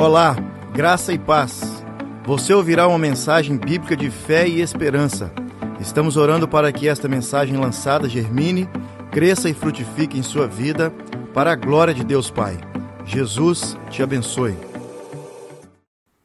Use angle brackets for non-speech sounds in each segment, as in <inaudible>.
Olá, graça e paz. Você ouvirá uma mensagem bíblica de fé e esperança. Estamos orando para que esta mensagem lançada germine, cresça e frutifique em sua vida, para a glória de Deus Pai. Jesus te abençoe.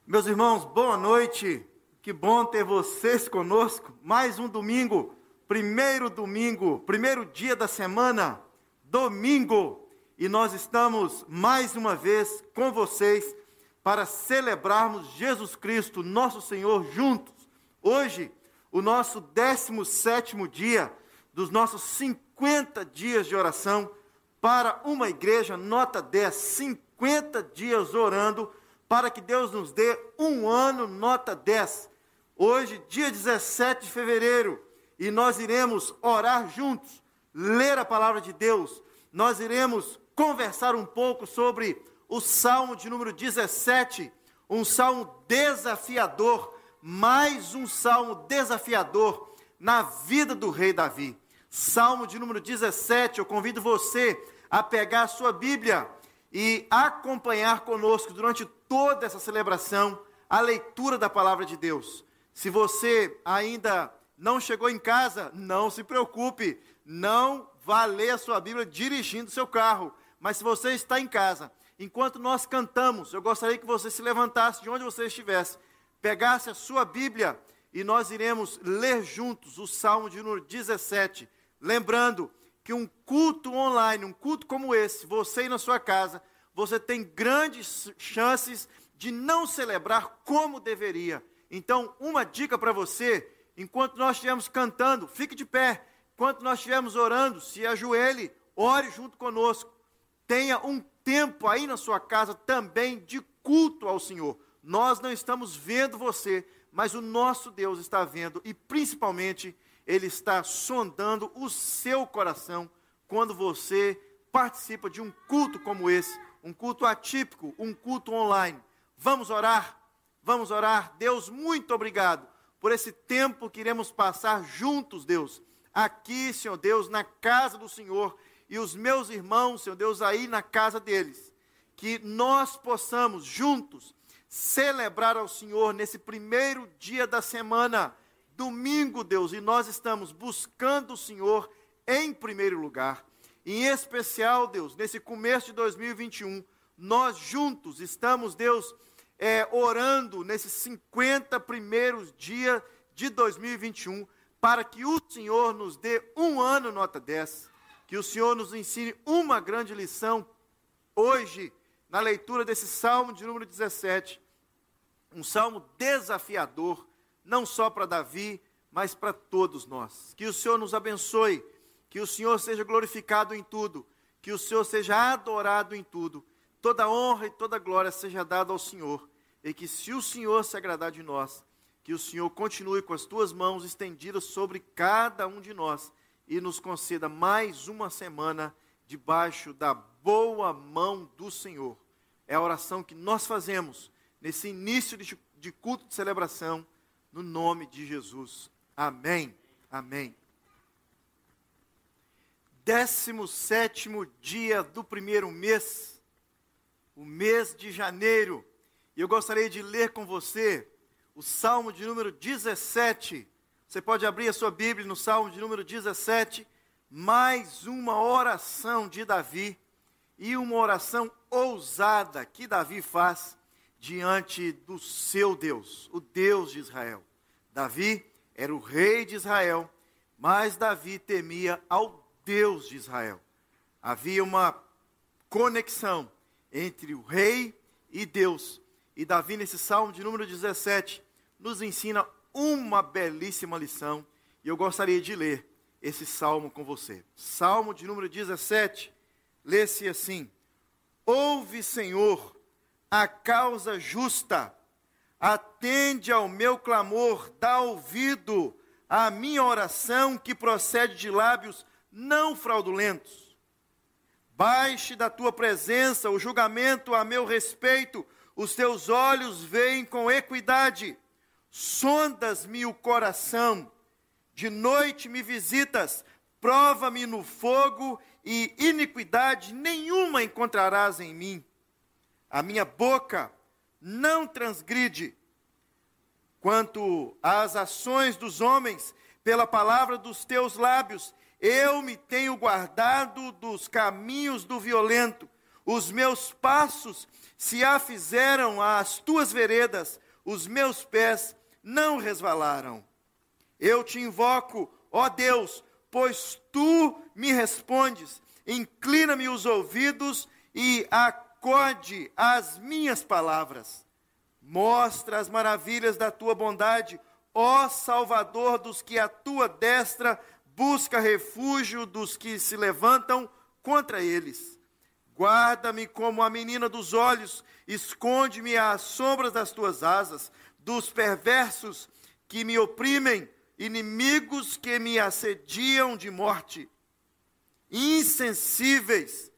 Meus irmãos, boa noite. Que bom ter vocês conosco. Mais um domingo, primeiro domingo, primeiro dia da semana, domingo. E nós estamos mais uma vez com vocês para celebrarmos Jesus Cristo, nosso Senhor, juntos. Hoje, o nosso 17 dia dos nossos 50 dias de oração para uma igreja, nota 10, 50 dias orando para que Deus nos dê um ano, nota 10. Hoje, dia 17 de fevereiro, e nós iremos orar juntos, ler a palavra de Deus, nós iremos conversar um pouco sobre o salmo de número 17, um salmo desafiador, mais um salmo desafiador na vida do rei Davi. Salmo de número 17, eu convido você a pegar a sua Bíblia e acompanhar conosco durante toda essa celebração a leitura da palavra de Deus. Se você ainda não chegou em casa, não se preocupe, não vá ler a sua Bíblia dirigindo seu carro. Mas se você está em casa, enquanto nós cantamos, eu gostaria que você se levantasse de onde você estivesse, pegasse a sua Bíblia e nós iremos ler juntos o Salmo de número 17. Lembrando que um culto online, um culto como esse, você e na sua casa, você tem grandes chances de não celebrar como deveria. Então, uma dica para você, enquanto nós estivermos cantando, fique de pé. Enquanto nós estivermos orando, se ajoelhe, ore junto conosco. Tenha um tempo aí na sua casa também de culto ao Senhor. Nós não estamos vendo você, mas o nosso Deus está vendo e principalmente ele está sondando o seu coração quando você participa de um culto como esse, um culto atípico, um culto online. Vamos orar? Vamos orar. Deus, muito obrigado por esse tempo que iremos passar juntos, Deus, aqui, Senhor Deus, na casa do Senhor e os meus irmãos, Senhor Deus, aí na casa deles, que nós possamos juntos celebrar ao Senhor nesse primeiro dia da semana, domingo, Deus, e nós estamos buscando o Senhor em primeiro lugar. Em especial, Deus, nesse começo de 2021, nós juntos estamos, Deus, é, orando nesses 50 primeiros dias de 2021, para que o Senhor nos dê um ano nota 10 que o Senhor nos ensine uma grande lição hoje, na leitura desse salmo de número 17. Um salmo desafiador, não só para Davi, mas para todos nós. Que o Senhor nos abençoe, que o Senhor seja glorificado em tudo, que o Senhor seja adorado em tudo. Toda honra e toda glória seja dada ao Senhor. E que, se o Senhor se agradar de nós, que o Senhor continue com as tuas mãos estendidas sobre cada um de nós e nos conceda mais uma semana debaixo da boa mão do Senhor. É a oração que nós fazemos nesse início de culto de celebração, no nome de Jesus. Amém. Amém. 17 dia do primeiro mês, o mês de janeiro. E eu gostaria de ler com você o Salmo de número 17 você pode abrir a sua Bíblia no Salmo de número 17, mais uma oração de Davi e uma oração ousada que Davi faz diante do seu Deus, o Deus de Israel. Davi era o rei de Israel, mas Davi temia ao Deus de Israel. Havia uma conexão entre o rei e Deus. E Davi, nesse salmo de número 17, nos ensina uma belíssima lição e eu gostaria de ler esse salmo com você. Salmo de número 17, lê-se assim: Ouve, Senhor, a causa justa, atende ao meu clamor, dá ouvido à minha oração que procede de lábios não fraudulentos. Baixe da tua presença o julgamento a meu respeito, os teus olhos veem com equidade sondas-me o coração, de noite me visitas, prova-me no fogo e iniquidade nenhuma encontrarás em mim. A minha boca não transgride. Quanto às ações dos homens, pela palavra dos teus lábios, eu me tenho guardado dos caminhos do violento. Os meus passos se afizeram às tuas veredas, os meus pés não resvalaram. Eu te invoco, ó Deus, pois tu me respondes. Inclina-me os ouvidos e acode às minhas palavras. Mostra as maravilhas da tua bondade, ó Salvador dos que a tua destra busca refúgio dos que se levantam contra eles. Guarda-me como a menina dos olhos, esconde-me às sombras das tuas asas, dos perversos que me oprimem, inimigos que me assediam de morte. Insensíveis,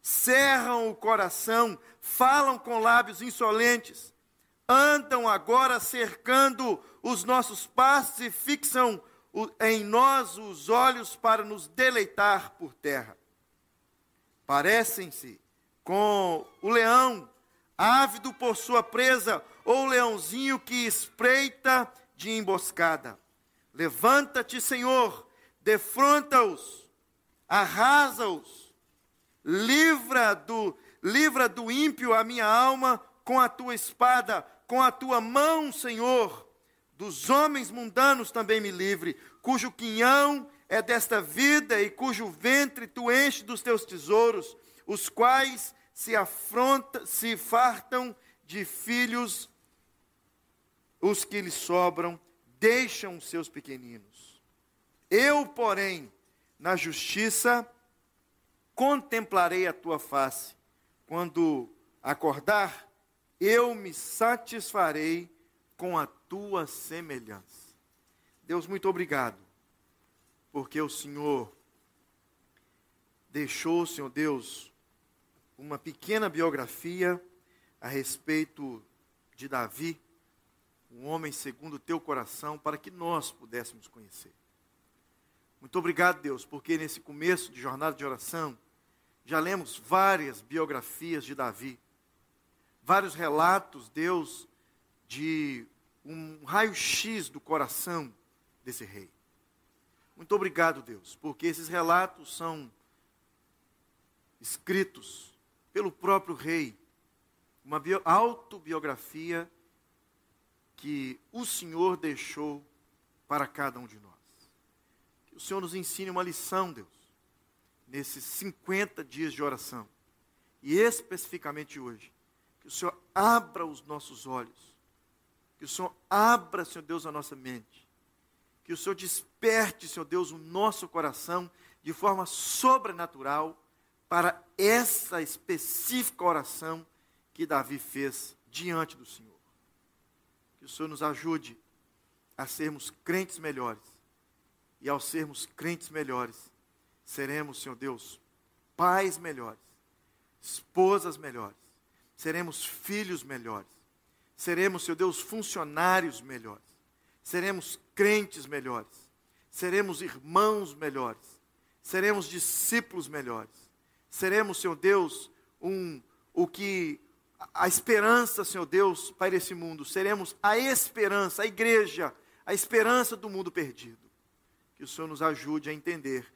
cerram o coração, falam com lábios insolentes, andam agora cercando os nossos passos e fixam em nós os olhos para nos deleitar por terra. Parecem-se com o leão, ávido por sua presa, ou leãozinho que espreita de emboscada. Levanta-te, Senhor, defronta-os, arrasa-os, livra do, livra do ímpio a minha alma com a tua espada, com a tua mão, Senhor. Dos homens mundanos também me livre, cujo quinhão é desta vida e cujo ventre tu enche dos teus tesouros, os quais se afronta, se fartam de filhos, os que lhes sobram deixam os seus pequeninos. Eu, porém, na justiça, contemplarei a tua face. Quando acordar, eu me satisfarei com a tua semelhança. Deus, muito obrigado, porque o Senhor deixou, Senhor Deus, uma pequena biografia a respeito de Davi, um homem segundo o teu coração, para que nós pudéssemos conhecer. Muito obrigado, Deus, porque nesse começo de jornada de oração, já lemos várias biografias de Davi, vários relatos, Deus, de um raio-x do coração desse rei. Muito obrigado, Deus, porque esses relatos são escritos pelo próprio rei, uma autobiografia que o Senhor deixou para cada um de nós. Que o Senhor nos ensine uma lição, Deus, nesses 50 dias de oração, e especificamente hoje. Que o Senhor abra os nossos olhos que o Senhor abra, Senhor Deus, a nossa mente. Que o Senhor desperte, Senhor Deus, o nosso coração de forma sobrenatural para essa específica oração que Davi fez diante do Senhor. Que o Senhor nos ajude a sermos crentes melhores. E ao sermos crentes melhores, seremos, Senhor Deus, pais melhores, esposas melhores, seremos filhos melhores seremos, Senhor Deus, funcionários melhores, seremos crentes melhores, seremos irmãos melhores, seremos discípulos melhores, seremos, Senhor Deus, um, o que a esperança, Senhor Deus, para esse mundo, seremos a esperança, a igreja, a esperança do mundo perdido. Que o Senhor nos ajude a entender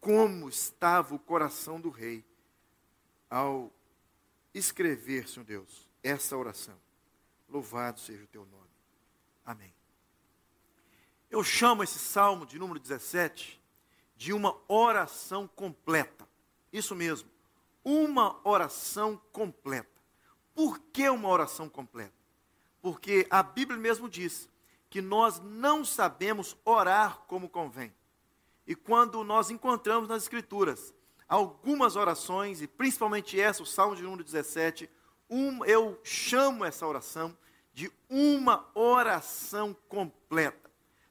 como estava o coração do rei ao escrever, Senhor Deus, essa oração. Louvado seja o teu nome. Amém. Eu chamo esse salmo de número 17 de uma oração completa. Isso mesmo, uma oração completa. Por que uma oração completa? Porque a Bíblia mesmo diz que nós não sabemos orar como convém. E quando nós encontramos nas Escrituras algumas orações, e principalmente essa, o Salmo de número 17, um, eu chamo essa oração de uma oração completa.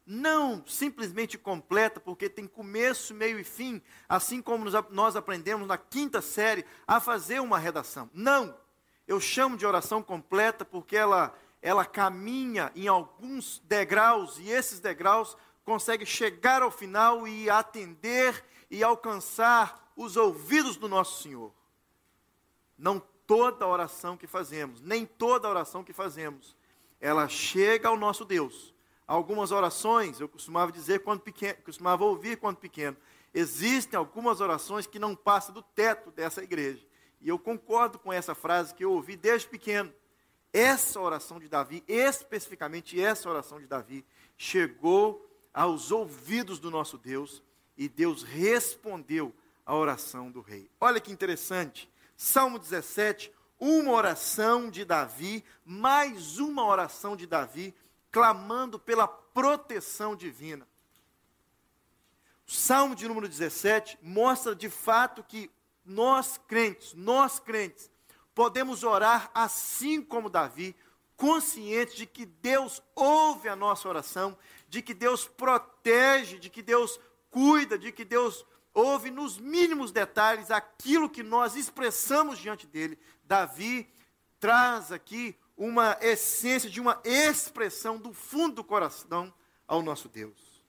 Não simplesmente completa, porque tem começo, meio e fim, assim como nós aprendemos na quinta série a fazer uma redação. Não! Eu chamo de oração completa porque ela, ela caminha em alguns degraus e esses degraus consegue chegar ao final e atender e alcançar os ouvidos do nosso Senhor. Não toda oração que fazemos, nem toda oração que fazemos, ela chega ao nosso Deus. Algumas orações, eu costumava dizer quando pequeno, costumava ouvir quando pequeno, existem algumas orações que não passam do teto dessa igreja. E eu concordo com essa frase que eu ouvi desde pequeno. Essa oração de Davi, especificamente essa oração de Davi, chegou aos ouvidos do nosso Deus e Deus respondeu a oração do rei. Olha que interessante. Salmo 17, uma oração de Davi, mais uma oração de Davi, clamando pela proteção divina. O Salmo de número 17 mostra de fato que nós crentes, nós crentes, podemos orar assim como Davi, conscientes de que Deus ouve a nossa oração, de que Deus protege, de que Deus cuida, de que Deus ouve nos mínimos detalhes aquilo que nós expressamos diante dele. Davi traz aqui uma essência de uma expressão do fundo do coração ao nosso Deus.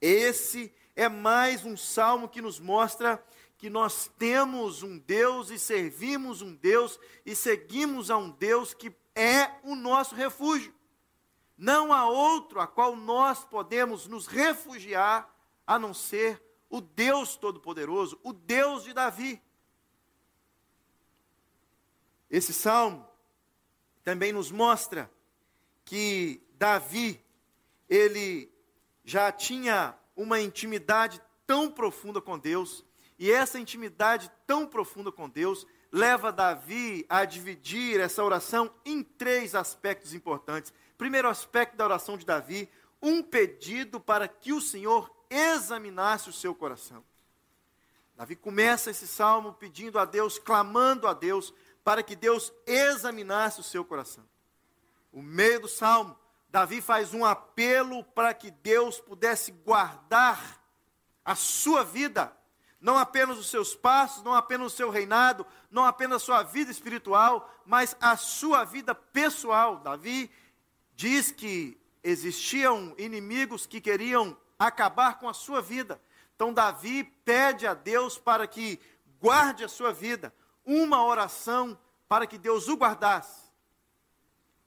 Esse é mais um salmo que nos mostra que nós temos um Deus e servimos um Deus e seguimos a um Deus que é o nosso refúgio. Não há outro a qual nós podemos nos refugiar a não ser o Deus Todo-Poderoso, o Deus de Davi. Esse salmo também nos mostra que Davi, ele já tinha uma intimidade tão profunda com Deus, e essa intimidade tão profunda com Deus leva Davi a dividir essa oração em três aspectos importantes. Primeiro aspecto da oração de Davi, um pedido para que o Senhor examinasse o seu coração. Davi começa esse salmo pedindo a Deus, clamando a Deus, para que Deus examinasse o seu coração. O meio do salmo, Davi faz um apelo para que Deus pudesse guardar a sua vida não apenas os seus passos, não apenas o seu reinado, não apenas a sua vida espiritual, mas a sua vida pessoal. Davi diz que existiam inimigos que queriam acabar com a sua vida. Então, Davi pede a Deus para que guarde a sua vida, uma oração para que Deus o guardasse.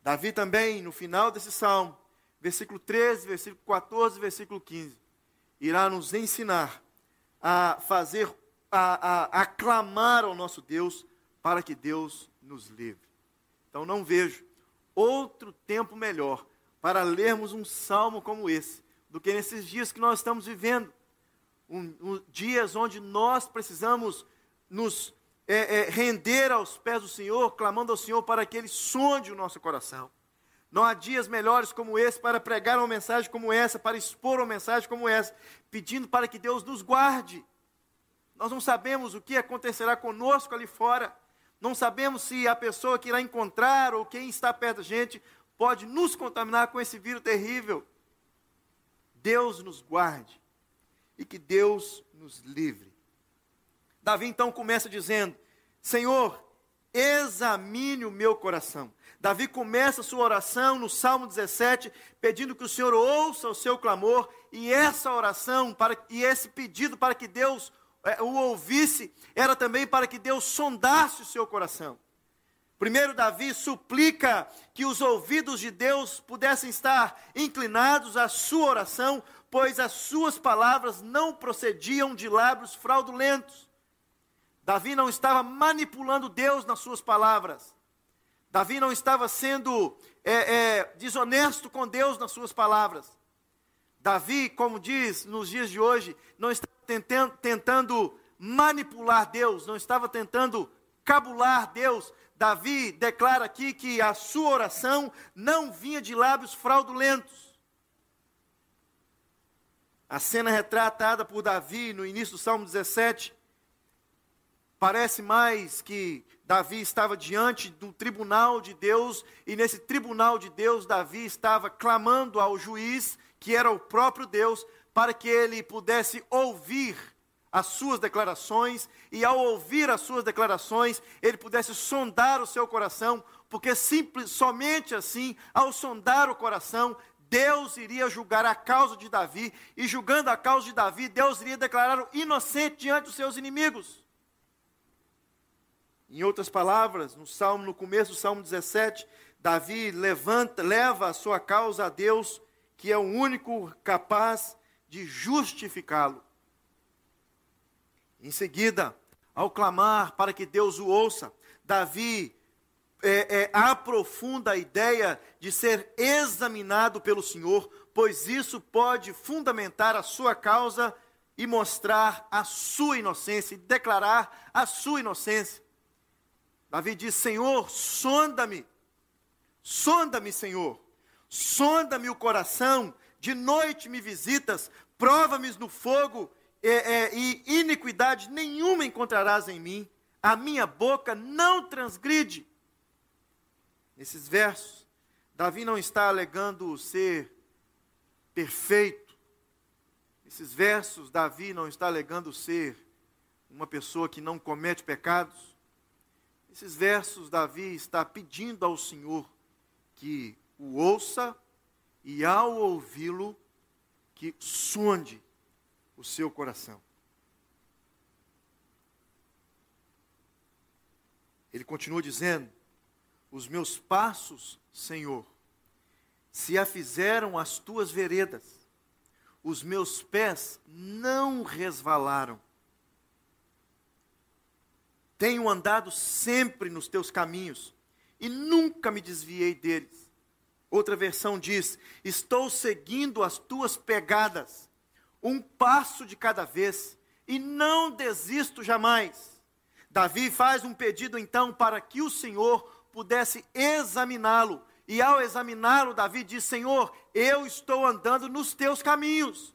Davi também, no final desse salmo, versículo 13, versículo 14, versículo 15, irá nos ensinar a fazer, a, a, a clamar ao nosso Deus para que Deus nos livre. Então não vejo outro tempo melhor para lermos um salmo como esse do que nesses dias que nós estamos vivendo. Um, um, dias onde nós precisamos nos é, é, render aos pés do Senhor, clamando ao Senhor para que Ele sonde o nosso coração. Não há dias melhores como esse para pregar uma mensagem como essa, para expor uma mensagem como essa, pedindo para que Deus nos guarde. Nós não sabemos o que acontecerá conosco ali fora, não sabemos se a pessoa que irá encontrar ou quem está perto da gente pode nos contaminar com esse vírus terrível. Deus nos guarde e que Deus nos livre. Davi então começa dizendo: Senhor, examine o meu coração. Davi começa a sua oração no Salmo 17, pedindo que o Senhor ouça o seu clamor, e essa oração para, e esse pedido para que Deus é, o ouvisse, era também para que Deus sondasse o seu coração. Primeiro, Davi suplica que os ouvidos de Deus pudessem estar inclinados à sua oração, pois as suas palavras não procediam de lábios fraudulentos. Davi não estava manipulando Deus nas suas palavras. Davi não estava sendo é, é, desonesto com Deus nas suas palavras. Davi, como diz nos dias de hoje, não estava tentando, tentando manipular Deus, não estava tentando cabular Deus. Davi declara aqui que a sua oração não vinha de lábios fraudulentos. A cena retratada por Davi no início do Salmo 17 parece mais que Davi estava diante do tribunal de Deus, e nesse tribunal de Deus, Davi estava clamando ao juiz, que era o próprio Deus, para que ele pudesse ouvir as suas declarações, e ao ouvir as suas declarações, ele pudesse sondar o seu coração, porque simples, somente assim, ao sondar o coração, Deus iria julgar a causa de Davi, e julgando a causa de Davi, Deus iria declarar o inocente diante dos seus inimigos. Em outras palavras, no salmo no começo do Salmo 17, Davi levanta, leva a sua causa a Deus, que é o único capaz de justificá-lo. Em seguida, ao clamar para que Deus o ouça, Davi é, é, aprofunda a ideia de ser examinado pelo Senhor, pois isso pode fundamentar a sua causa e mostrar a sua inocência, e declarar a sua inocência. Davi diz: Senhor, sonda-me, sonda-me, Senhor, sonda-me o coração, de noite me visitas, prova-me no fogo, é, é, e iniquidade nenhuma encontrarás em mim, a minha boca não transgride. Nesses versos, Davi não está alegando ser perfeito, esses versos, Davi não está alegando ser uma pessoa que não comete pecados. Esses versos, Davi está pedindo ao Senhor que o ouça e, ao ouvi-lo, que sonde o seu coração. Ele continua dizendo: Os meus passos, Senhor, se afizeram as tuas veredas os meus pés não resvalaram. Tenho andado sempre nos teus caminhos e nunca me desviei deles. Outra versão diz: Estou seguindo as tuas pegadas, um passo de cada vez, e não desisto jamais. Davi faz um pedido então para que o Senhor pudesse examiná-lo e ao examiná-lo, Davi diz: Senhor, eu estou andando nos teus caminhos,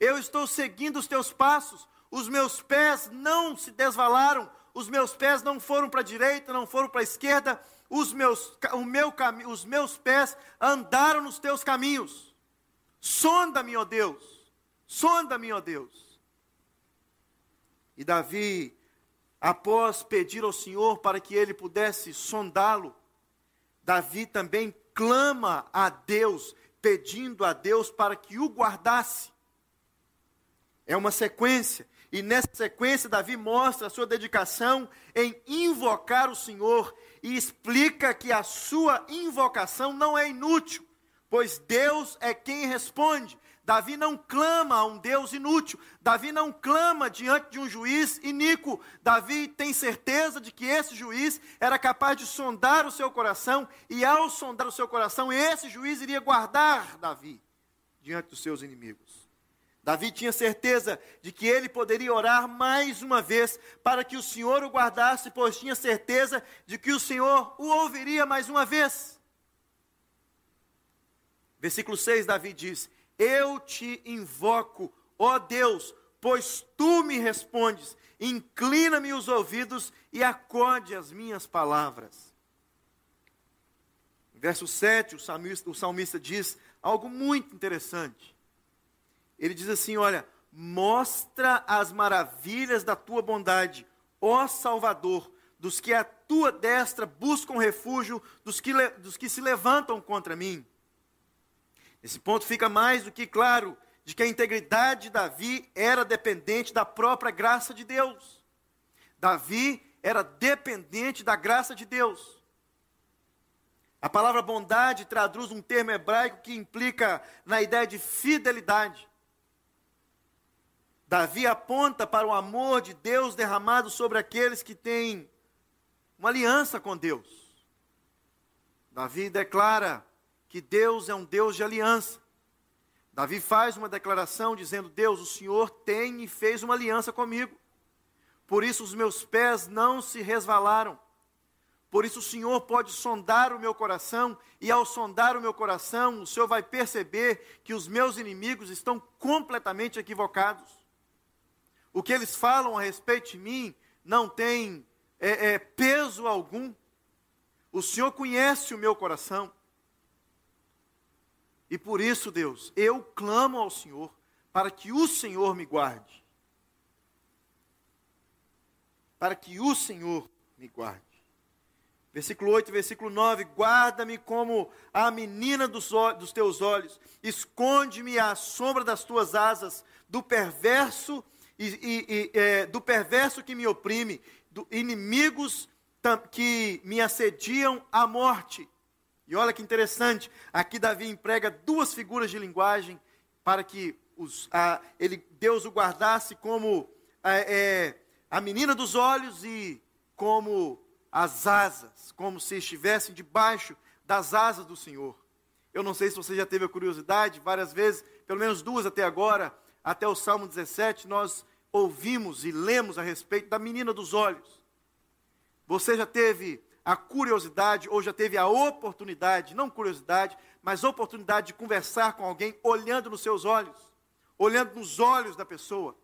eu estou seguindo os teus passos, os meus pés não se desvalaram, os meus pés não foram para a direita, não foram para a esquerda, os meus, o meu, os meus pés andaram nos teus caminhos. Sonda-me, ó Deus, sonda-me, ó Deus. E Davi, após pedir ao Senhor para que ele pudesse sondá-lo, Davi também clama a Deus, pedindo a Deus para que o guardasse. É uma sequência, e nessa sequência, Davi mostra a sua dedicação em invocar o Senhor e explica que a sua invocação não é inútil, pois Deus é quem responde. Davi não clama a um Deus inútil. Davi não clama diante de um juiz iníquo. Davi tem certeza de que esse juiz era capaz de sondar o seu coração, e ao sondar o seu coração, esse juiz iria guardar Davi diante dos seus inimigos. Davi tinha certeza de que ele poderia orar mais uma vez para que o Senhor o guardasse, pois tinha certeza de que o Senhor o ouviria mais uma vez. Versículo 6, Davi diz: eu te invoco, ó Deus, pois tu me respondes. Inclina-me os ouvidos e acorde as minhas palavras. Verso 7, o salmista, o salmista diz algo muito interessante. Ele diz assim: Olha, mostra as maravilhas da tua bondade, ó Salvador, dos que a tua destra buscam refúgio, dos que, dos que se levantam contra mim. Esse ponto fica mais do que claro de que a integridade de Davi era dependente da própria graça de Deus. Davi era dependente da graça de Deus. A palavra bondade traduz um termo hebraico que implica na ideia de fidelidade. Davi aponta para o amor de Deus derramado sobre aqueles que têm uma aliança com Deus. Davi declara que Deus é um Deus de aliança. Davi faz uma declaração dizendo: Deus, o Senhor tem e fez uma aliança comigo. Por isso os meus pés não se resvalaram. Por isso o Senhor pode sondar o meu coração, e ao sondar o meu coração, o Senhor vai perceber que os meus inimigos estão completamente equivocados. O que eles falam a respeito de mim não tem é, é, peso algum. O Senhor conhece o meu coração. E por isso, Deus, eu clamo ao Senhor para que o Senhor me guarde. Para que o Senhor me guarde. Versículo 8, versículo 9: Guarda-me como a menina dos, dos teus olhos, esconde-me à sombra das tuas asas, do perverso e, e, é, do perverso que me oprime, do inimigos que me assediam à morte. E olha que interessante, aqui Davi emprega duas figuras de linguagem para que os, a, ele, Deus o guardasse como a, é, a menina dos olhos e como as asas, como se estivessem debaixo das asas do Senhor. Eu não sei se você já teve a curiosidade, várias vezes, pelo menos duas até agora, até o Salmo 17, nós ouvimos e lemos a respeito da menina dos olhos. Você já teve a curiosidade ou já teve a oportunidade, não curiosidade, mas oportunidade de conversar com alguém olhando nos seus olhos, olhando nos olhos da pessoa.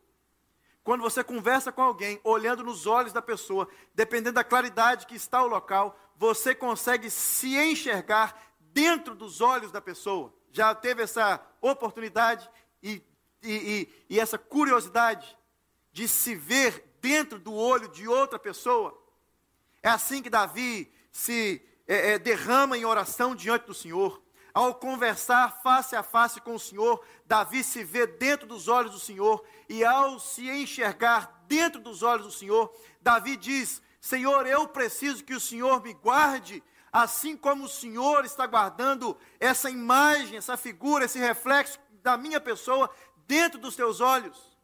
Quando você conversa com alguém olhando nos olhos da pessoa, dependendo da claridade que está o local, você consegue se enxergar dentro dos olhos da pessoa. Já teve essa oportunidade e, e, e, e essa curiosidade de se ver dentro do olho de outra pessoa? É assim que Davi se é, é, derrama em oração diante do Senhor. Ao conversar face a face com o Senhor, Davi se vê dentro dos olhos do Senhor, e ao se enxergar dentro dos olhos do Senhor, Davi diz: Senhor, eu preciso que o Senhor me guarde, assim como o Senhor está guardando essa imagem, essa figura, esse reflexo da minha pessoa dentro dos teus olhos.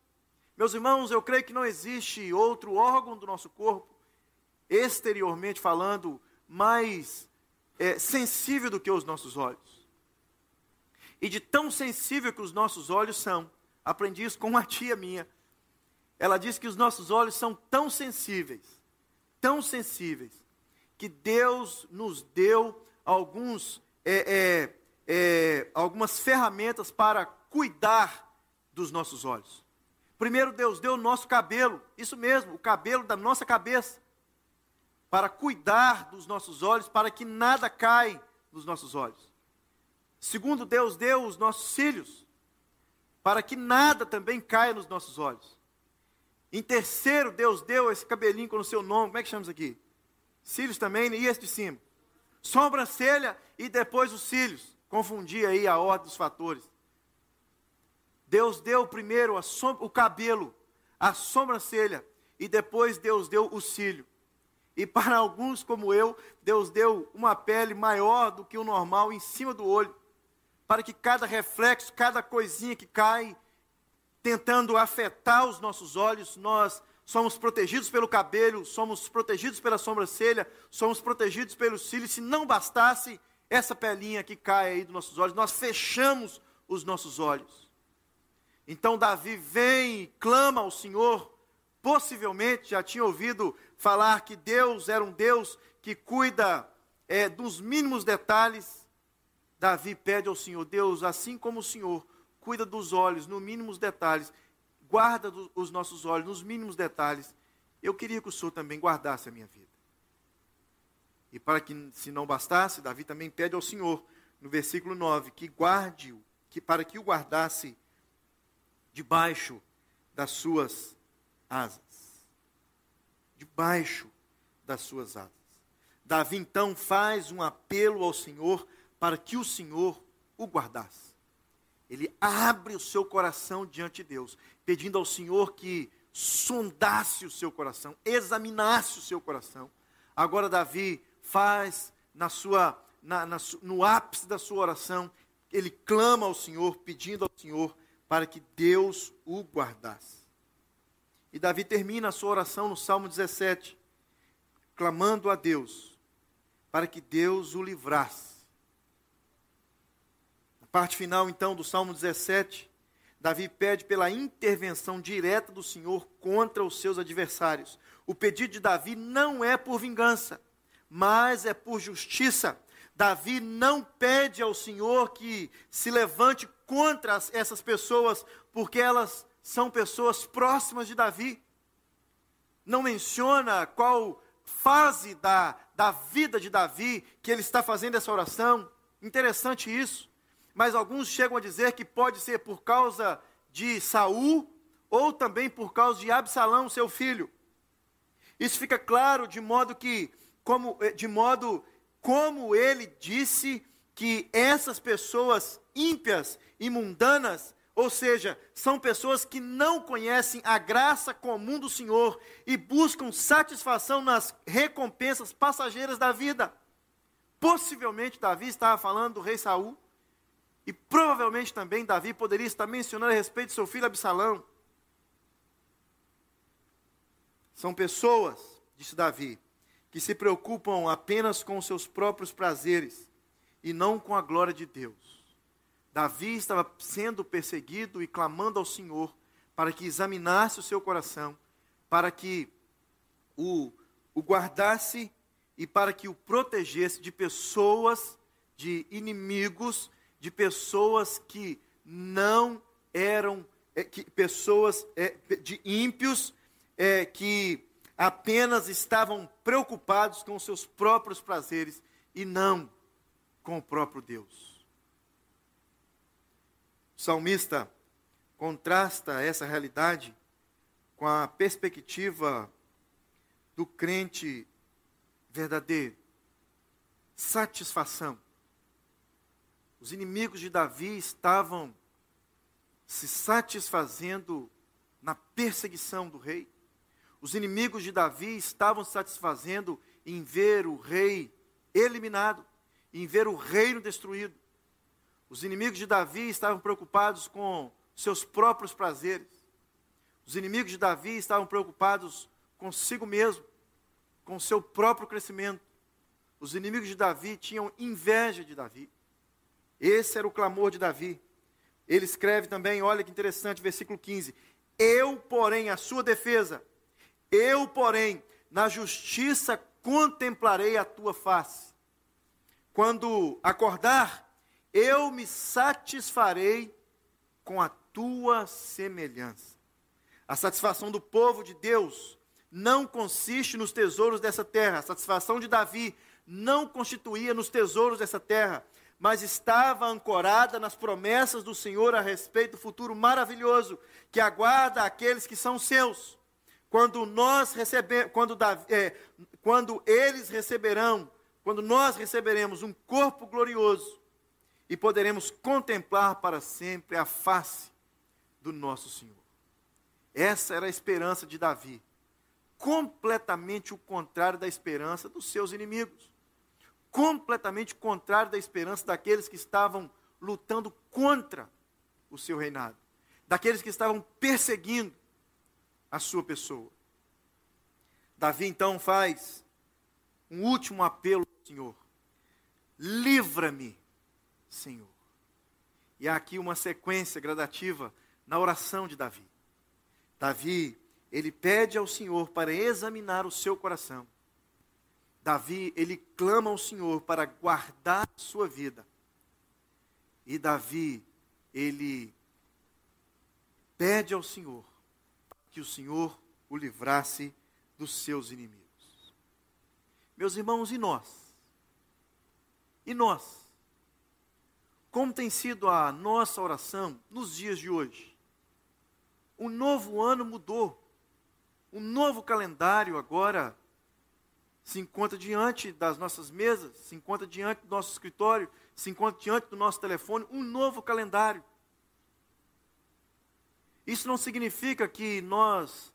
Meus irmãos, eu creio que não existe outro órgão do nosso corpo exteriormente falando, mais é, sensível do que os nossos olhos. E de tão sensível que os nossos olhos são, aprendi isso com uma tia minha. Ela disse que os nossos olhos são tão sensíveis, tão sensíveis, que Deus nos deu alguns, é, é, é, algumas ferramentas para cuidar dos nossos olhos. Primeiro, Deus deu o nosso cabelo, isso mesmo, o cabelo da nossa cabeça para cuidar dos nossos olhos, para que nada caia nos nossos olhos. Segundo, Deus deu os nossos cílios, para que nada também caia nos nossos olhos. Em terceiro, Deus deu esse cabelinho com o seu nome, como é que chama isso aqui? Cílios também, e esse de cima. Sobrancelha e depois os cílios. Confundi aí a ordem dos fatores. Deus deu primeiro o cabelo, a sobrancelha, e depois Deus deu o cílio. E para alguns como eu, Deus deu uma pele maior do que o normal em cima do olho, para que cada reflexo, cada coisinha que cai, tentando afetar os nossos olhos, nós somos protegidos pelo cabelo, somos protegidos pela sobrancelha, somos protegidos pelos cílios. Se não bastasse essa pelinha que cai aí dos nossos olhos, nós fechamos os nossos olhos. Então Davi vem e clama ao Senhor, possivelmente já tinha ouvido falar que Deus era um Deus que cuida é, dos mínimos detalhes, Davi pede ao Senhor, Deus, assim como o Senhor cuida dos olhos, nos mínimos detalhes, guarda do, os nossos olhos nos mínimos detalhes, eu queria que o Senhor também guardasse a minha vida. E para que, se não bastasse, Davi também pede ao Senhor, no versículo 9, que guarde-o, que para que o guardasse debaixo das suas asas debaixo das suas asas. Davi então faz um apelo ao Senhor para que o Senhor o guardasse. Ele abre o seu coração diante de Deus, pedindo ao Senhor que sondasse o seu coração, examinasse o seu coração. Agora Davi faz na sua, na, na, no ápice da sua oração, ele clama ao Senhor, pedindo ao Senhor para que Deus o guardasse. E Davi termina a sua oração no Salmo 17, clamando a Deus para que Deus o livrasse. Na parte final, então, do Salmo 17, Davi pede pela intervenção direta do Senhor contra os seus adversários. O pedido de Davi não é por vingança, mas é por justiça. Davi não pede ao Senhor que se levante contra essas pessoas, porque elas são pessoas próximas de Davi. Não menciona qual fase da, da vida de Davi que ele está fazendo essa oração. Interessante isso. Mas alguns chegam a dizer que pode ser por causa de Saul ou também por causa de Absalão, seu filho. Isso fica claro de modo que, como, eh, de modo como ele disse que essas pessoas ímpias e mundanas Ou seja, são pessoas que não conhecem a graça comum do Senhor e buscam satisfação nas recompensas passageiras da vida. Possivelmente Davi estava falando do rei Saul, e provavelmente também Davi poderia estar mencionando a respeito de seu filho Absalão. São pessoas, disse Davi, que se preocupam apenas com seus próprios prazeres e não com a glória de Deus. Davi estava sendo perseguido e clamando ao Senhor para que examinasse o seu coração, para que o, o guardasse e para que o protegesse de pessoas, de inimigos, de pessoas que não eram, é, que, pessoas é, de ímpios, é, que apenas estavam preocupados com seus próprios prazeres e não com o próprio Deus. O salmista contrasta essa realidade com a perspectiva do crente verdadeiro. Satisfação. Os inimigos de Davi estavam se satisfazendo na perseguição do rei. Os inimigos de Davi estavam satisfazendo em ver o rei eliminado, em ver o reino destruído. Os inimigos de Davi estavam preocupados com seus próprios prazeres. Os inimigos de Davi estavam preocupados consigo mesmo, com seu próprio crescimento. Os inimigos de Davi tinham inveja de Davi. Esse era o clamor de Davi. Ele escreve também, olha que interessante, versículo 15: Eu, porém, a sua defesa, eu, porém, na justiça contemplarei a tua face. Quando acordar, eu me satisfarei com a tua semelhança. A satisfação do povo de Deus não consiste nos tesouros dessa terra. A satisfação de Davi não constituía nos tesouros dessa terra, mas estava ancorada nas promessas do Senhor a respeito do futuro maravilhoso que aguarda aqueles que são seus. Quando nós recebemos, quando, é, quando eles receberão, quando nós receberemos um corpo glorioso, e poderemos contemplar para sempre a face do nosso Senhor. Essa era a esperança de Davi, completamente o contrário da esperança dos seus inimigos, completamente o contrário da esperança daqueles que estavam lutando contra o seu reinado, daqueles que estavam perseguindo a sua pessoa. Davi então faz um último apelo Senhor: livra-me Senhor. E há aqui uma sequência gradativa na oração de Davi. Davi, ele pede ao Senhor para examinar o seu coração. Davi, ele clama ao Senhor para guardar sua vida. E Davi, ele pede ao Senhor que o Senhor o livrasse dos seus inimigos. Meus irmãos, e nós? E nós? Como tem sido a nossa oração nos dias de hoje? O novo ano mudou. Um novo calendário agora se encontra diante das nossas mesas, se encontra diante do nosso escritório, se encontra diante do nosso telefone, um novo calendário. Isso não significa que nós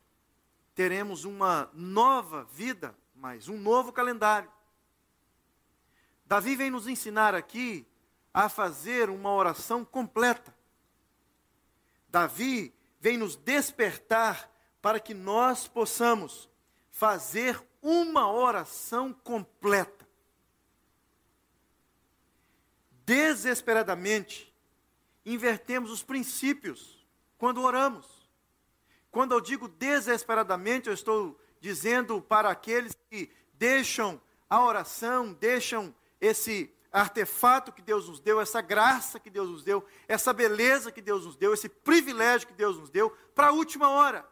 teremos uma nova vida, mas um novo calendário. Davi vem nos ensinar aqui a fazer uma oração completa. Davi vem nos despertar para que nós possamos fazer uma oração completa. Desesperadamente, invertemos os princípios quando oramos. Quando eu digo desesperadamente, eu estou dizendo para aqueles que deixam a oração, deixam esse artefato que Deus nos deu, essa graça que Deus nos deu, essa beleza que Deus nos deu, esse privilégio que Deus nos deu, para a última hora.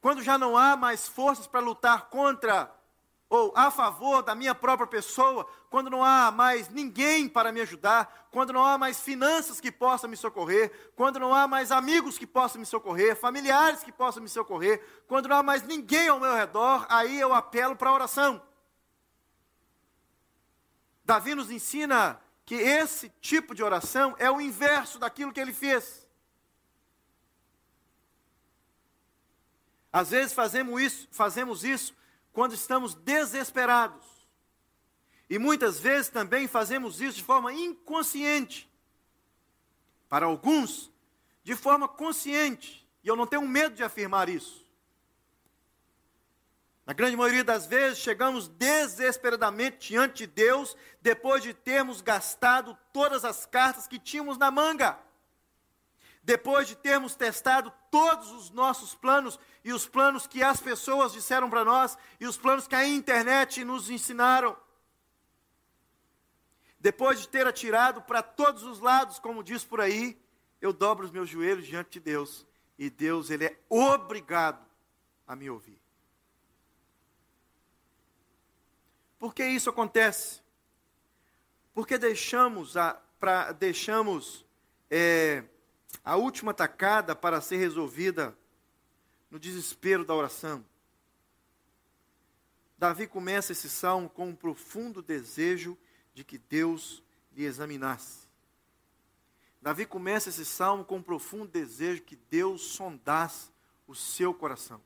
Quando já não há mais forças para lutar contra ou a favor da minha própria pessoa, quando não há mais ninguém para me ajudar, quando não há mais finanças que possam me socorrer, quando não há mais amigos que possam me socorrer, familiares que possam me socorrer, quando não há mais ninguém ao meu redor, aí eu apelo para a oração. Davi nos ensina que esse tipo de oração é o inverso daquilo que ele fez. Às vezes fazemos isso, fazemos isso quando estamos desesperados. E muitas vezes também fazemos isso de forma inconsciente. Para alguns, de forma consciente. E eu não tenho medo de afirmar isso. Na grande maioria das vezes, chegamos desesperadamente diante de Deus depois de termos gastado todas as cartas que tínhamos na manga. Depois de termos testado todos os nossos planos e os planos que as pessoas disseram para nós e os planos que a internet nos ensinaram. Depois de ter atirado para todos os lados, como diz por aí, eu dobro os meus joelhos diante de Deus. E Deus, Ele é obrigado a me ouvir. Por que isso acontece? Porque deixamos a, pra, deixamos é, a última tacada para ser resolvida no desespero da oração. Davi começa esse salmo com um profundo desejo de que Deus lhe examinasse. Davi começa esse salmo com um profundo desejo que Deus sondasse o seu coração.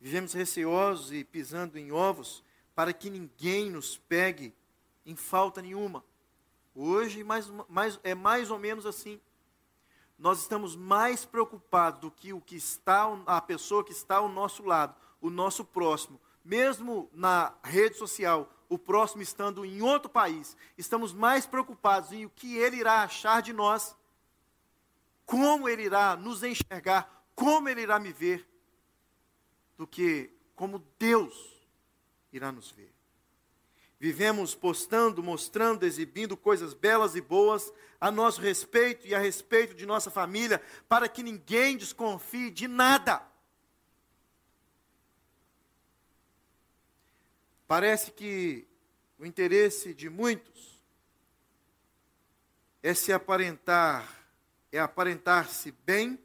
Vivemos receosos e pisando em ovos para que ninguém nos pegue em falta nenhuma. Hoje mais, mais, é mais ou menos assim. Nós estamos mais preocupados do que o que está, a pessoa que está ao nosso lado, o nosso próximo, mesmo na rede social, o próximo estando em outro país, estamos mais preocupados em o que ele irá achar de nós, como ele irá nos enxergar, como ele irá me ver, do que como Deus irá nos ver. Vivemos postando, mostrando, exibindo coisas belas e boas a nosso respeito e a respeito de nossa família, para que ninguém desconfie de nada. Parece que o interesse de muitos é se aparentar, é aparentar-se bem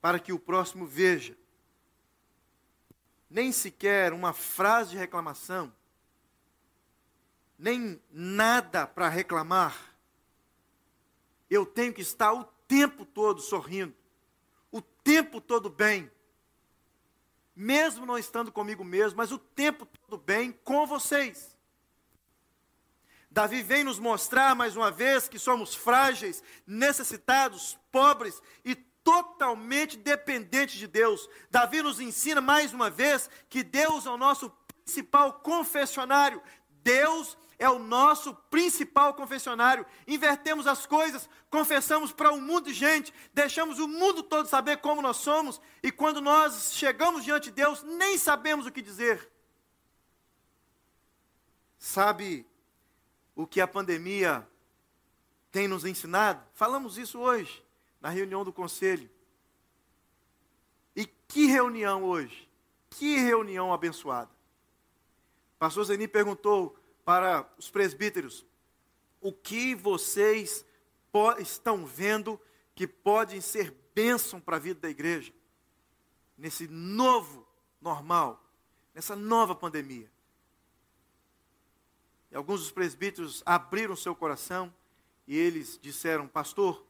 para que o próximo veja. Nem sequer uma frase de reclamação, nem nada para reclamar. Eu tenho que estar o tempo todo sorrindo, o tempo todo bem mesmo não estando comigo mesmo, mas o tempo todo bem com vocês. Davi vem nos mostrar mais uma vez que somos frágeis, necessitados, pobres e totalmente dependentes de Deus. Davi nos ensina mais uma vez que Deus é o nosso principal confessionário. Deus é o nosso principal confessionário. Invertemos as coisas, confessamos para um mundo de gente, deixamos o mundo todo saber como nós somos, e quando nós chegamos diante de Deus, nem sabemos o que dizer. Sabe o que a pandemia tem nos ensinado? Falamos isso hoje, na reunião do conselho. E que reunião hoje? Que reunião abençoada. pastor Zeni perguntou para os presbíteros: o que vocês estão vendo que podem ser bênção para a vida da igreja, nesse novo normal, nessa nova pandemia? E alguns dos presbíteros abriram seu coração e eles disseram: Pastor,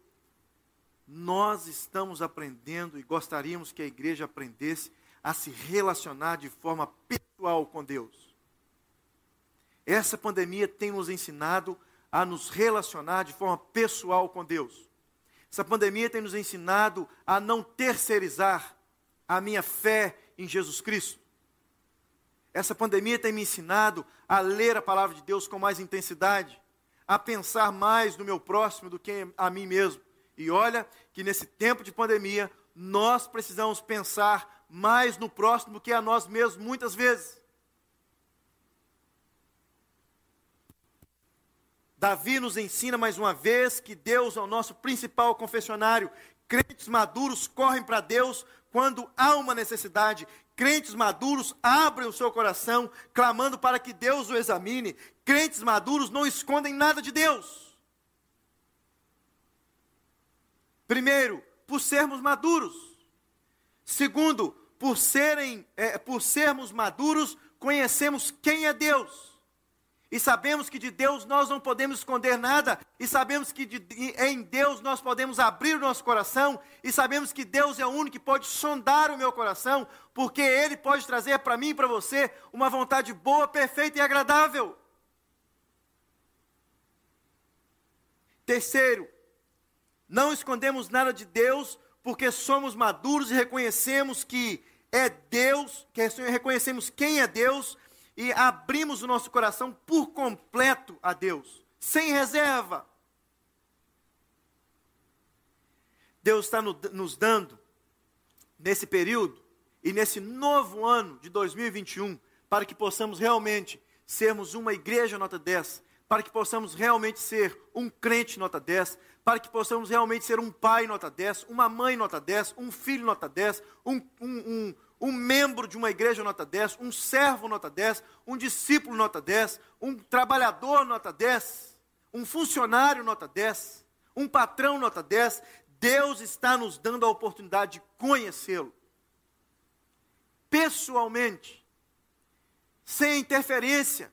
nós estamos aprendendo e gostaríamos que a igreja aprendesse a se relacionar de forma pessoal com Deus. Essa pandemia tem nos ensinado a nos relacionar de forma pessoal com Deus. Essa pandemia tem nos ensinado a não terceirizar a minha fé em Jesus Cristo. Essa pandemia tem me ensinado a ler a palavra de Deus com mais intensidade, a pensar mais no meu próximo do que a mim mesmo. E olha que nesse tempo de pandemia, nós precisamos pensar mais no próximo que a nós mesmos, muitas vezes. Davi nos ensina mais uma vez que Deus é o nosso principal confessionário. Crentes maduros correm para Deus quando há uma necessidade. Crentes maduros abrem o seu coração, clamando para que Deus o examine. Crentes maduros não escondem nada de Deus. Primeiro, por sermos maduros. Segundo, por serem, é, por sermos maduros, conhecemos quem é Deus. E sabemos que de Deus nós não podemos esconder nada, e sabemos que de, em Deus nós podemos abrir o nosso coração, e sabemos que Deus é o único que pode sondar o meu coração, porque Ele pode trazer para mim e para você uma vontade boa, perfeita e agradável. Terceiro, não escondemos nada de Deus, porque somos maduros e reconhecemos que é Deus, que reconhecemos quem é Deus e abrimos o nosso coração por completo a Deus, sem reserva. Deus está nos dando, nesse período e nesse novo ano de 2021, para que possamos realmente sermos uma igreja nota 10, para que possamos realmente ser um crente nota 10, para que possamos realmente ser um pai nota 10, uma mãe nota 10, um filho nota 10, um, um, um, um membro de uma igreja nota 10, um servo nota 10, um discípulo nota 10, um trabalhador nota 10, um funcionário nota 10, um patrão nota 10. Deus está nos dando a oportunidade de conhecê-lo pessoalmente, sem interferência.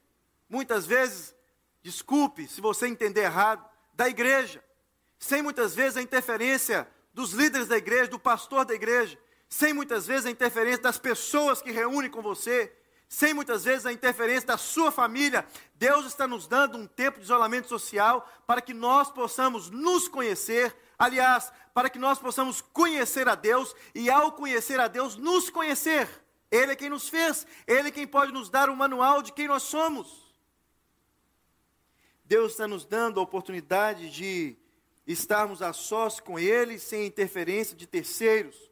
Muitas vezes, desculpe se você entender errado, da igreja, sem muitas vezes a interferência dos líderes da igreja, do pastor da igreja, sem muitas vezes a interferência das pessoas que reúnem com você, sem muitas vezes a interferência da sua família. Deus está nos dando um tempo de isolamento social para que nós possamos nos conhecer, aliás, para que nós possamos conhecer a Deus e, ao conhecer a Deus, nos conhecer. Ele é quem nos fez, Ele é quem pode nos dar um manual de quem nós somos. Deus está nos dando a oportunidade de estarmos a sós com Ele, sem interferência de terceiros.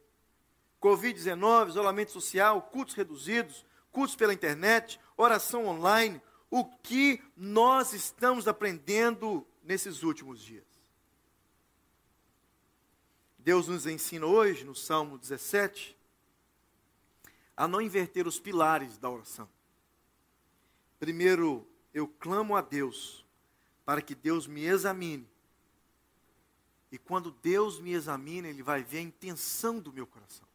Covid-19, isolamento social, cultos reduzidos, cultos pela internet, oração online, o que nós estamos aprendendo nesses últimos dias. Deus nos ensina hoje, no Salmo 17, a não inverter os pilares da oração. Primeiro, eu clamo a Deus para que Deus me examine. E quando Deus me examina, Ele vai ver a intenção do meu coração.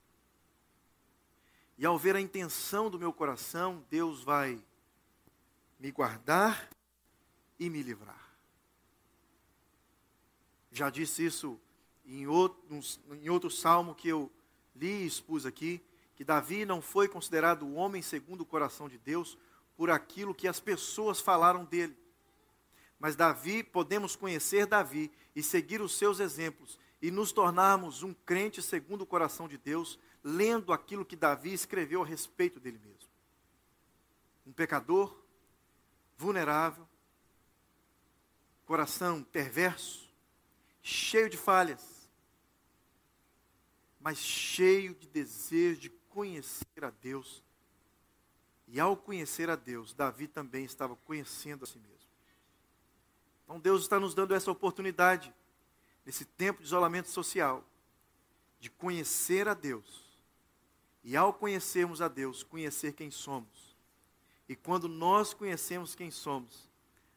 E ao ver a intenção do meu coração, Deus vai me guardar e me livrar. Já disse isso em outro, em outro salmo que eu li e expus aqui, que Davi não foi considerado o homem segundo o coração de Deus por aquilo que as pessoas falaram dele. Mas Davi, podemos conhecer Davi e seguir os seus exemplos e nos tornarmos um crente segundo o coração de Deus, lendo aquilo que Davi escreveu a respeito dele mesmo. Um pecador, vulnerável, coração perverso, cheio de falhas, mas cheio de desejo de conhecer a Deus. E ao conhecer a Deus, Davi também estava conhecendo a si mesmo. Então Deus está nos dando essa oportunidade, nesse tempo de isolamento social, de conhecer a Deus e ao conhecermos a Deus, conhecer quem somos. E quando nós conhecemos quem somos,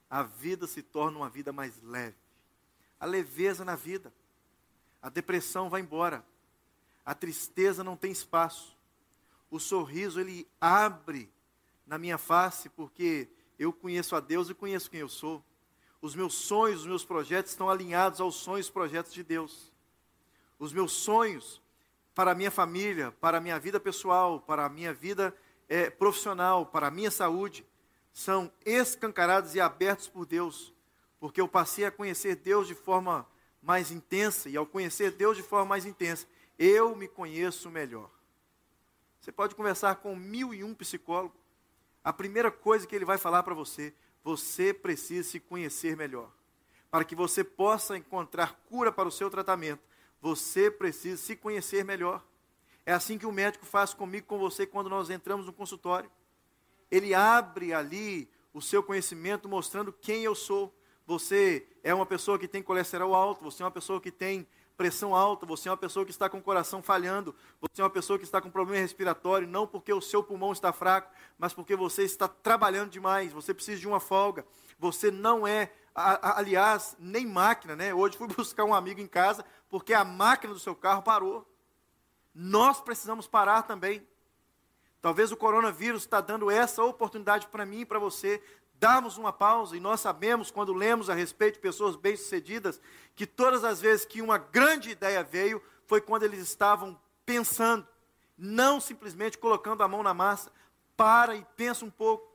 a vida se torna uma vida mais leve. A leveza na vida. A depressão vai embora. A tristeza não tem espaço. O sorriso ele abre na minha face porque eu conheço a Deus e conheço quem eu sou. Os meus sonhos, os meus projetos estão alinhados aos sonhos e projetos de Deus. Os meus sonhos para a minha família, para a minha vida pessoal, para a minha vida é, profissional, para a minha saúde, são escancarados e abertos por Deus, porque eu passei a conhecer Deus de forma mais intensa, e ao conhecer Deus de forma mais intensa, eu me conheço melhor. Você pode conversar com mil e um psicólogos, a primeira coisa que ele vai falar para você, você precisa se conhecer melhor. Para que você possa encontrar cura para o seu tratamento, você precisa se conhecer melhor. É assim que o médico faz comigo, com você, quando nós entramos no consultório. Ele abre ali o seu conhecimento, mostrando quem eu sou. Você é uma pessoa que tem colesterol alto, você é uma pessoa que tem pressão alta, você é uma pessoa que está com o coração falhando, você é uma pessoa que está com problema respiratório, não porque o seu pulmão está fraco, mas porque você está trabalhando demais, você precisa de uma folga. Você não é, aliás, nem máquina, né? Hoje fui <laughs> buscar um amigo em casa, porque a máquina do seu carro parou. Nós precisamos parar também. Talvez o coronavírus está dando essa oportunidade para mim e para você darmos uma pausa, e nós sabemos, quando lemos a respeito de pessoas bem-sucedidas, que todas as vezes que uma grande ideia veio, foi quando eles estavam pensando, não simplesmente colocando a mão na massa. Para e pensa um pouco.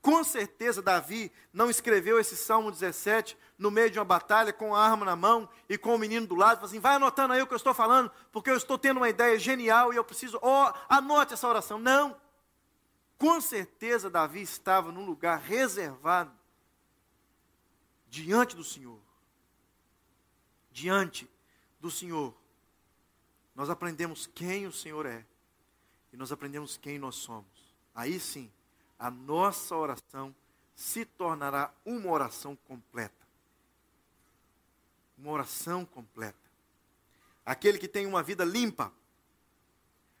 Com certeza, Davi não escreveu esse Salmo 17 no meio de uma batalha, com a arma na mão e com o menino do lado, assim, vai anotando aí o que eu estou falando, porque eu estou tendo uma ideia genial e eu preciso, oh, anote essa oração. Não. Com certeza, Davi estava num lugar reservado diante do Senhor. Diante do Senhor. Nós aprendemos quem o Senhor é e nós aprendemos quem nós somos. Aí sim, a nossa oração se tornará uma oração completa. Uma oração completa. Aquele que tem uma vida limpa,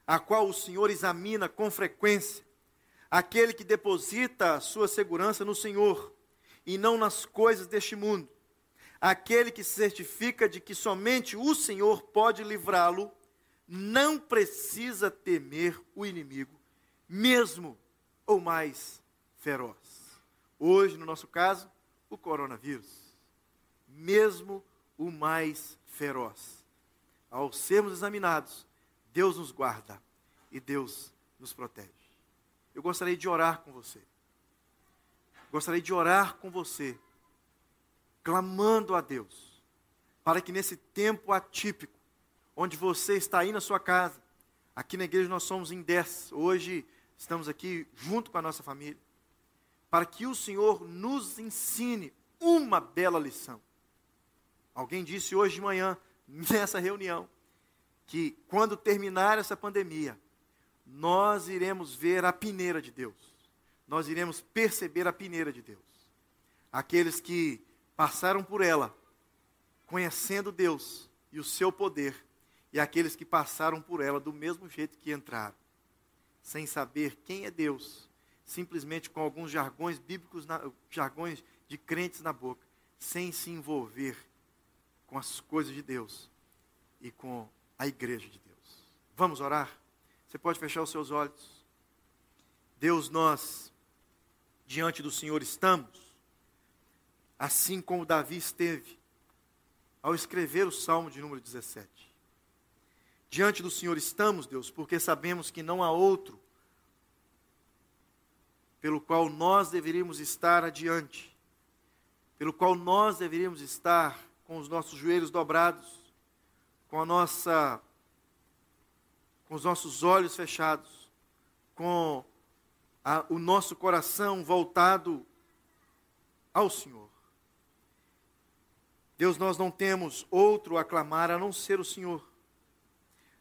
a qual o Senhor examina com frequência, aquele que deposita sua segurança no Senhor e não nas coisas deste mundo, aquele que certifica de que somente o Senhor pode livrá-lo, não precisa temer o inimigo, mesmo ou mais feroz. Hoje, no nosso caso, o coronavírus. Mesmo o mais feroz. Ao sermos examinados, Deus nos guarda e Deus nos protege. Eu gostaria de orar com você. Gostaria de orar com você, clamando a Deus, para que nesse tempo atípico, onde você está aí na sua casa, aqui na igreja nós somos em 10, hoje estamos aqui junto com a nossa família, para que o Senhor nos ensine uma bela lição. Alguém disse hoje de manhã, <laughs> nessa reunião, que quando terminar essa pandemia, nós iremos ver a pineira de Deus. Nós iremos perceber a pineira de Deus. Aqueles que passaram por ela, conhecendo Deus e o seu poder, e aqueles que passaram por ela do mesmo jeito que entraram sem saber quem é Deus, simplesmente com alguns jargões bíblicos, na, jargões de crentes na boca, sem se envolver com as coisas de Deus e com a igreja de Deus. Vamos orar? Você pode fechar os seus olhos. Deus, nós diante do Senhor estamos, assim como Davi esteve ao escrever o Salmo de número 17. Diante do Senhor estamos, Deus, porque sabemos que não há outro pelo qual nós deveríamos estar adiante, pelo qual nós deveríamos estar com os nossos joelhos dobrados, com a nossa com os nossos olhos fechados, com a, o nosso coração voltado ao Senhor. Deus, nós não temos outro a clamar a não ser o Senhor.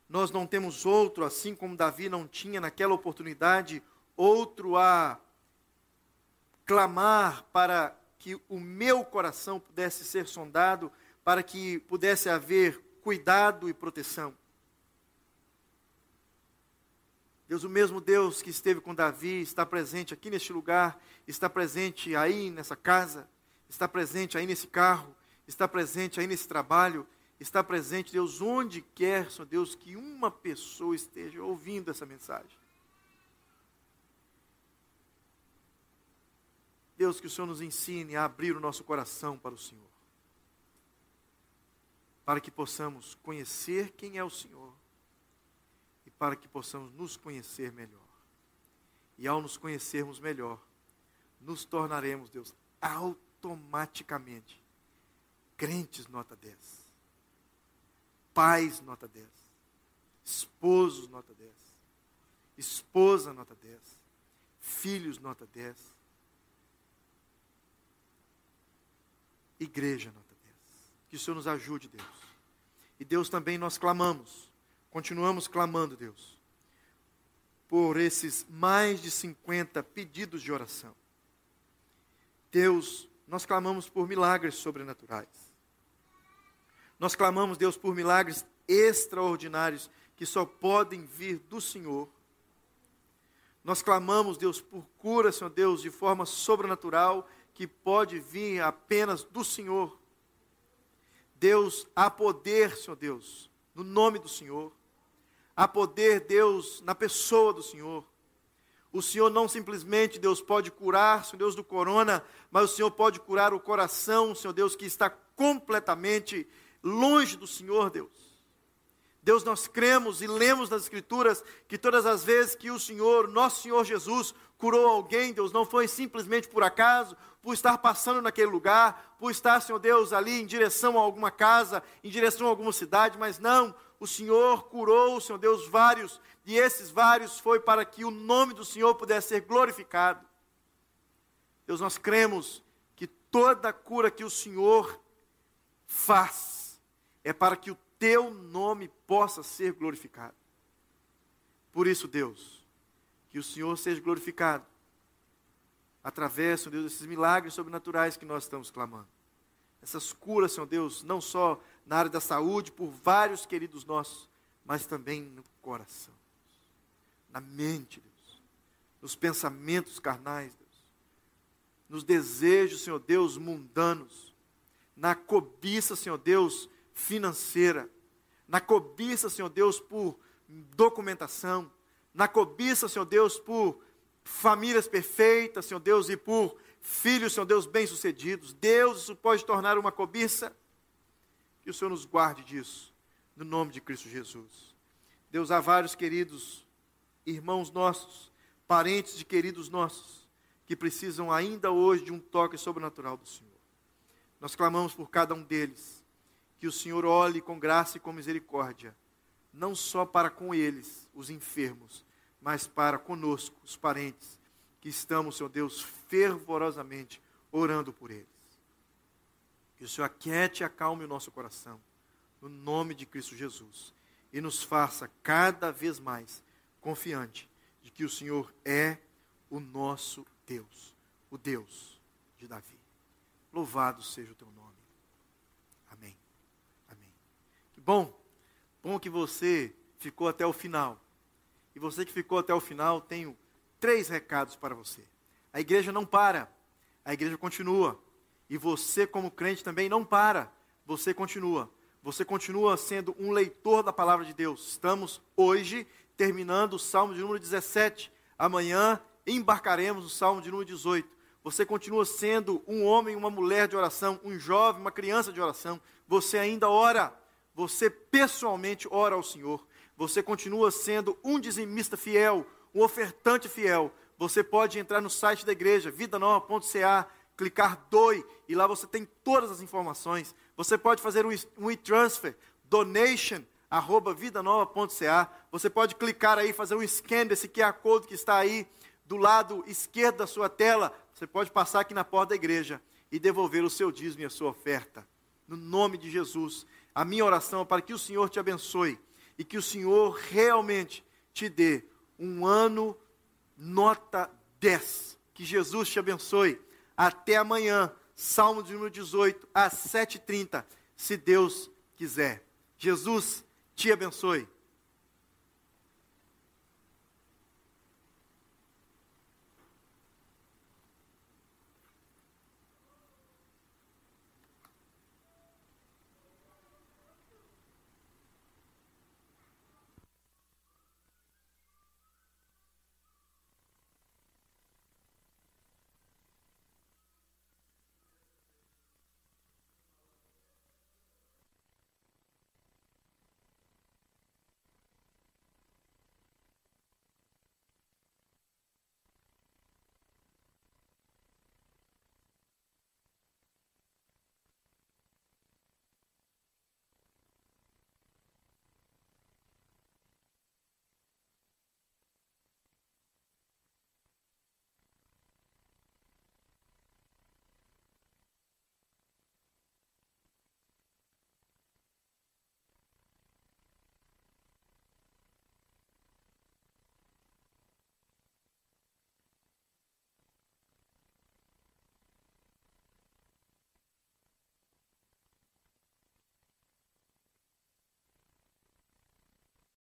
Nós não temos outro, assim como Davi não tinha naquela oportunidade, outro a clamar para que o meu coração pudesse ser sondado, para que pudesse haver cuidado e proteção. Deus, o mesmo Deus que esteve com Davi, está presente aqui neste lugar, está presente aí nessa casa, está presente aí nesse carro, está presente aí nesse trabalho, está presente, Deus, onde quer, Senhor Deus, que uma pessoa esteja ouvindo essa mensagem. Deus, que o Senhor nos ensine a abrir o nosso coração para o Senhor. Para que possamos conhecer quem é o Senhor. Para que possamos nos conhecer melhor. E ao nos conhecermos melhor, nos tornaremos, Deus, automaticamente crentes nota 10 pais, nota 10. Esposos, nota 10. Esposa, nota 10. Filhos, nota 10. Igreja, nota 10. Que o Senhor nos ajude, Deus. E Deus também nós clamamos, continuamos clamando, Deus, por esses mais de 50 pedidos de oração. Deus, nós clamamos por milagres sobrenaturais. Nós clamamos, Deus, por milagres extraordinários que só podem vir do Senhor. Nós clamamos, Deus, por cura, Senhor Deus, de forma sobrenatural, que pode vir apenas do Senhor. Deus, há poder, Senhor Deus, no nome do Senhor. Há poder, Deus, na pessoa do Senhor. O Senhor não simplesmente, Deus, pode curar, Senhor Deus, do corona, mas o Senhor pode curar o coração, Senhor Deus, que está completamente longe do Senhor, Deus. Deus, nós cremos e lemos nas Escrituras que todas as vezes que o Senhor, nosso Senhor Jesus, curou alguém, Deus, não foi simplesmente por acaso, por estar passando naquele lugar, por estar, Senhor Deus, ali em direção a alguma casa, em direção a alguma cidade, mas não, o Senhor curou, Senhor Deus, vários, e esses vários foi para que o nome do Senhor pudesse ser glorificado. Deus, nós cremos que toda cura que o Senhor faz é para que o teu nome possa ser glorificado. Por isso, Deus, que o Senhor seja glorificado através, Senhor Deus, desses milagres sobrenaturais que nós estamos clamando. Essas curas, Senhor Deus, não só na área da saúde, por vários queridos nossos, mas também no coração, na mente, Deus, nos pensamentos carnais, Deus, nos desejos, Senhor Deus, mundanos, na cobiça, Senhor Deus, financeira, na cobiça, Senhor Deus, por documentação, na cobiça, Senhor Deus, por famílias perfeitas, Senhor Deus, e por filhos, Senhor Deus, bem-sucedidos. Deus, isso pode tornar uma cobiça. Que o Senhor nos guarde disso, no nome de Cristo Jesus. Deus, há vários queridos irmãos nossos, parentes de queridos nossos, que precisam ainda hoje de um toque sobrenatural do Senhor. Nós clamamos por cada um deles, que o Senhor olhe com graça e com misericórdia, não só para com eles, os enfermos, mas para conosco, os parentes, que estamos, Senhor Deus, fervorosamente orando por eles. Que o Senhor aquiete e acalme o nosso coração, no nome de Cristo Jesus, e nos faça cada vez mais confiante de que o Senhor é o nosso Deus, o Deus de Davi. Louvado seja o teu nome. Amém. Amém. Que bom, bom que você ficou até o final. E você que ficou até o final, tenho três recados para você. A igreja não para, a igreja continua. E você, como crente, também não para, você continua. Você continua sendo um leitor da palavra de Deus. Estamos hoje terminando o Salmo de número 17. Amanhã embarcaremos o Salmo de número 18. Você continua sendo um homem, uma mulher de oração, um jovem, uma criança de oração. Você ainda ora. Você pessoalmente ora ao Senhor. Você continua sendo um dizimista fiel, um ofertante fiel. Você pode entrar no site da igreja, vidanova.ca, clicar DOI, e lá você tem todas as informações. Você pode fazer um e-transfer, donation, arroba vidanova.ca. Você pode clicar aí, fazer um scan desse QR Code que está aí do lado esquerdo da sua tela. Você pode passar aqui na porta da igreja e devolver o seu dízimo e a sua oferta. No nome de Jesus. A minha oração é para que o Senhor te abençoe e que o Senhor realmente te dê um ano nota 10. Que Jesus te abençoe. Até amanhã, Salmo de número 18, às 7h30, se Deus quiser. Jesus te abençoe.